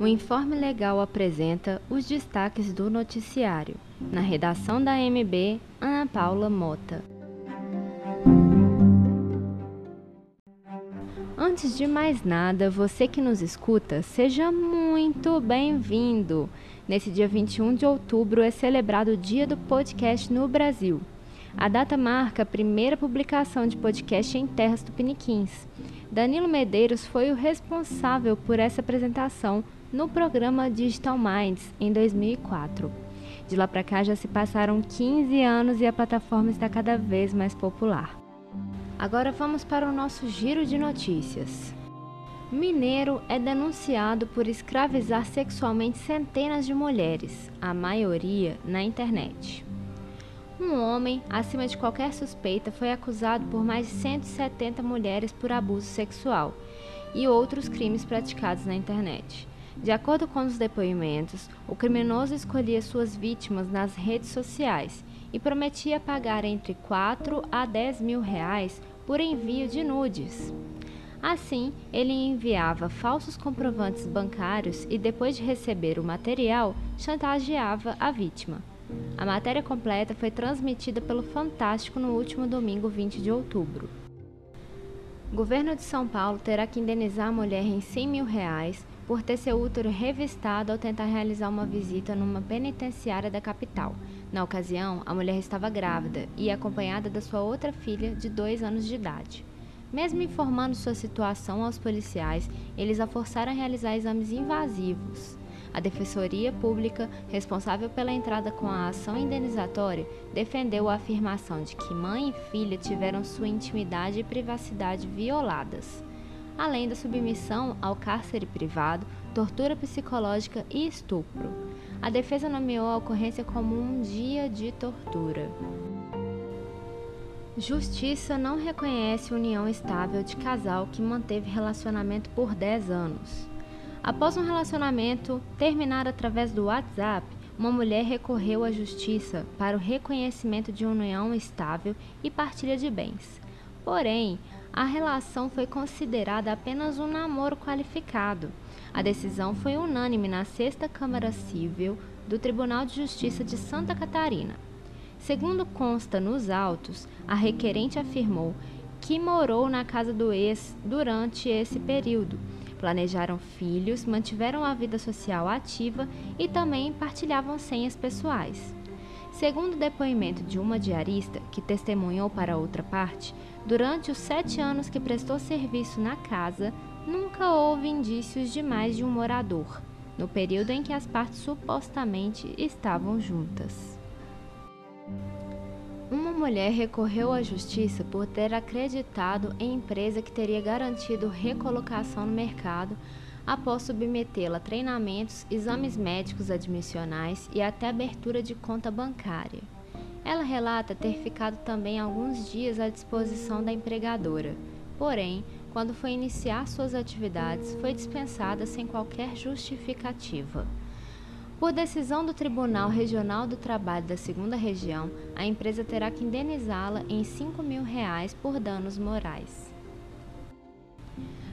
O Informe Legal apresenta os destaques do noticiário. Na redação da MB, Ana Paula Mota. Antes de mais nada, você que nos escuta, seja muito bem-vindo! Nesse dia 21 de outubro é celebrado o Dia do Podcast no Brasil. A data marca a primeira publicação de podcast em terras tupiniquins. Danilo Medeiros foi o responsável por essa apresentação no programa Digital Minds em 2004. De lá para cá já se passaram 15 anos e a plataforma está cada vez mais popular. Agora vamos para o nosso giro de notícias. Mineiro é denunciado por escravizar sexualmente centenas de mulheres, a maioria na internet. Um homem, acima de qualquer suspeita, foi acusado por mais de 170 mulheres por abuso sexual e outros crimes praticados na internet. De acordo com os depoimentos, o criminoso escolhia suas vítimas nas redes sociais e prometia pagar entre 4 a 10 mil reais por envio de nudes. Assim, ele enviava falsos comprovantes bancários e, depois de receber o material, chantageava a vítima. A matéria completa foi transmitida pelo Fantástico no último domingo 20 de outubro. O governo de São Paulo terá que indenizar a mulher em 100 mil reais por ter seu útero revistado ao tentar realizar uma visita numa penitenciária da capital. Na ocasião, a mulher estava grávida e acompanhada da sua outra filha de dois anos de idade. Mesmo informando sua situação aos policiais, eles a forçaram a realizar exames invasivos. A Defensoria Pública, responsável pela entrada com a ação indenizatória, defendeu a afirmação de que mãe e filha tiveram sua intimidade e privacidade violadas, além da submissão ao cárcere privado, tortura psicológica e estupro. A defesa nomeou a ocorrência como um dia de tortura. Justiça não reconhece união estável de casal que manteve relacionamento por 10 anos. Após um relacionamento terminar através do WhatsApp, uma mulher recorreu à justiça para o reconhecimento de união estável e partilha de bens. Porém, a relação foi considerada apenas um namoro qualificado. A decisão foi unânime na Sexta Câmara Civil do Tribunal de Justiça de Santa Catarina. Segundo consta nos autos, a requerente afirmou que morou na casa do ex durante esse período planejaram filhos, mantiveram a vida social ativa e também partilhavam senhas pessoais. Segundo o depoimento de uma diarista que testemunhou para outra parte, durante os sete anos que prestou serviço na casa, nunca houve indícios de mais de um morador, no período em que as partes supostamente estavam juntas. Mulher recorreu à justiça por ter acreditado em empresa que teria garantido recolocação no mercado após submetê-la a treinamentos, exames médicos admissionais e até abertura de conta bancária. Ela relata ter ficado também alguns dias à disposição da empregadora, porém, quando foi iniciar suas atividades, foi dispensada sem qualquer justificativa. Por decisão do Tribunal Regional do Trabalho da Segunda Região, a empresa terá que indenizá-la em 5 mil reais por danos morais.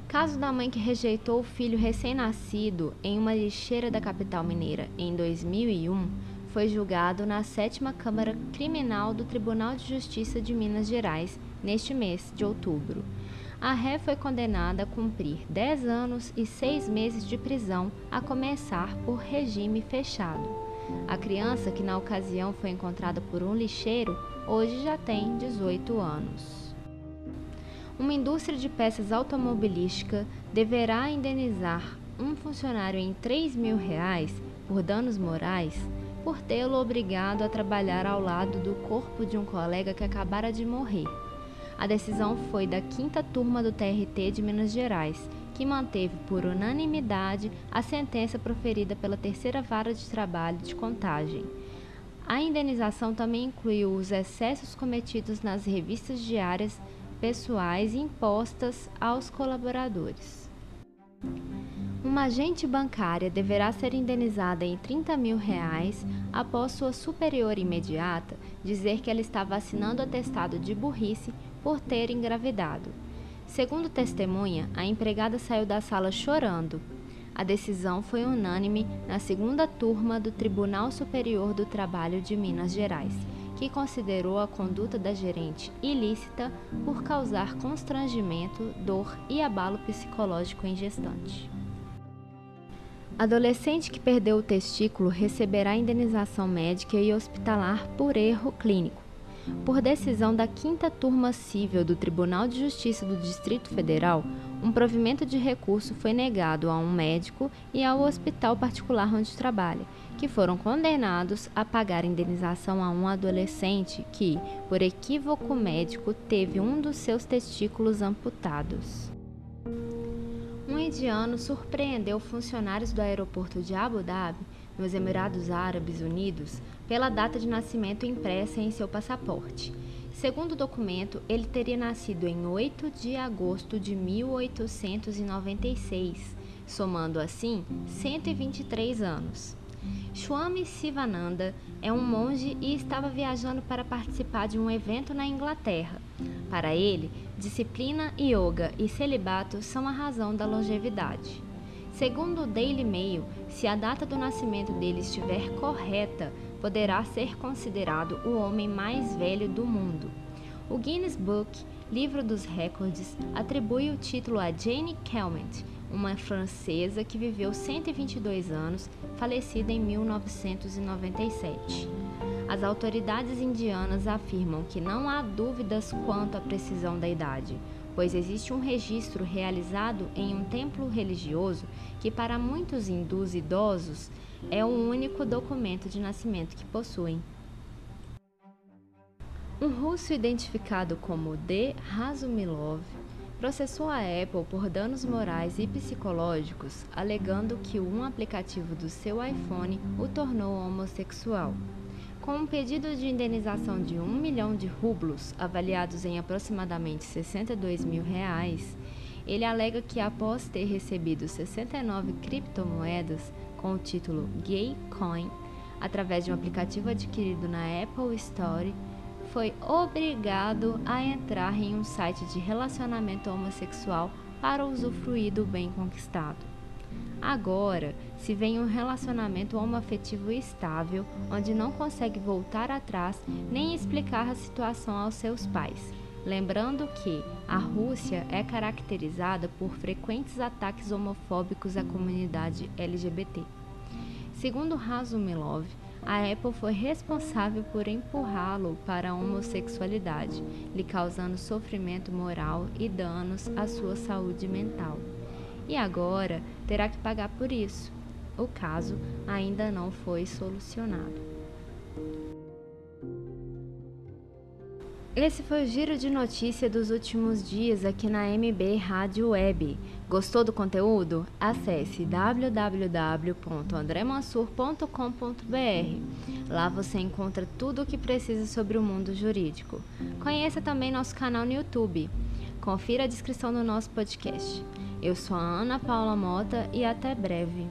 Caso da mãe que rejeitou o filho recém-nascido em uma lixeira da capital mineira em 2001 foi julgado na sétima Câmara Criminal do Tribunal de Justiça de Minas Gerais neste mês de outubro. A ré foi condenada a cumprir 10 anos e 6 meses de prisão, a começar por regime fechado. A criança, que na ocasião foi encontrada por um lixeiro, hoje já tem 18 anos. Uma indústria de peças automobilística deverá indenizar um funcionário em 3 mil reais por danos morais por tê-lo obrigado a trabalhar ao lado do corpo de um colega que acabara de morrer. A decisão foi da quinta turma do TRT de Minas Gerais, que manteve por unanimidade a sentença proferida pela terceira vara de trabalho de contagem. A indenização também incluiu os excessos cometidos nas revistas diárias pessoais impostas aos colaboradores. Uma agente bancária deverá ser indenizada em 30 mil reais após sua superior imediata dizer que ela estava assinando atestado de burrice por ter engravidado. Segundo testemunha, a empregada saiu da sala chorando. A decisão foi unânime na segunda turma do Tribunal Superior do Trabalho de Minas Gerais, que considerou a conduta da gerente ilícita por causar constrangimento, dor e abalo psicológico em gestante. Adolescente que perdeu o testículo receberá indenização médica e hospitalar por erro clínico. Por decisão da quinta turma civil do Tribunal de Justiça do Distrito Federal, um provimento de recurso foi negado a um médico e ao hospital particular onde trabalha, que foram condenados a pagar indenização a um adolescente que, por equívoco médico, teve um dos seus testículos amputados. Um indiano surpreendeu funcionários do aeroporto de Abu Dhabi, nos Emirados Árabes Unidos, pela data de nascimento impressa em seu passaporte. Segundo o documento, ele teria nascido em 8 de agosto de 1896, somando assim 123 anos. Swami Sivananda é um monge e estava viajando para participar de um evento na Inglaterra. Para ele, disciplina, yoga e celibato são a razão da longevidade. Segundo o Daily Mail, se a data do nascimento dele estiver correta, poderá ser considerado o homem mais velho do mundo. O Guinness Book, livro dos recordes, atribui o título a Jane Calment, uma francesa que viveu 122 anos, falecida em 1997. As autoridades indianas afirmam que não há dúvidas quanto à precisão da idade, pois existe um registro realizado em um templo religioso que, para muitos hindus idosos, é o único documento de nascimento que possuem. Um russo identificado como D. Razumilov processou a Apple por danos morais e psicológicos, alegando que um aplicativo do seu iPhone o tornou homossexual. Com um pedido de indenização de 1 milhão de rublos, avaliados em aproximadamente 62 mil reais, ele alega que após ter recebido 69 criptomoedas com o título Gay Coin, através de um aplicativo adquirido na Apple Store, foi obrigado a entrar em um site de relacionamento homossexual para usufruir do bem conquistado. Agora, se vem um relacionamento homoafetivo estável, onde não consegue voltar atrás nem explicar a situação aos seus pais. Lembrando que a Rússia é caracterizada por frequentes ataques homofóbicos à comunidade LGBT. Segundo Razumilov, a Apple foi responsável por empurrá-lo para a homossexualidade, lhe causando sofrimento moral e danos à sua saúde mental. E agora terá que pagar por isso. O caso ainda não foi solucionado. Esse foi o giro de notícia dos últimos dias aqui na MB Rádio Web. Gostou do conteúdo? Acesse www.andremansur.com.br. Lá você encontra tudo o que precisa sobre o mundo jurídico. Conheça também nosso canal no YouTube. Confira a descrição do nosso podcast. Eu sou a Ana Paula Mota e até breve.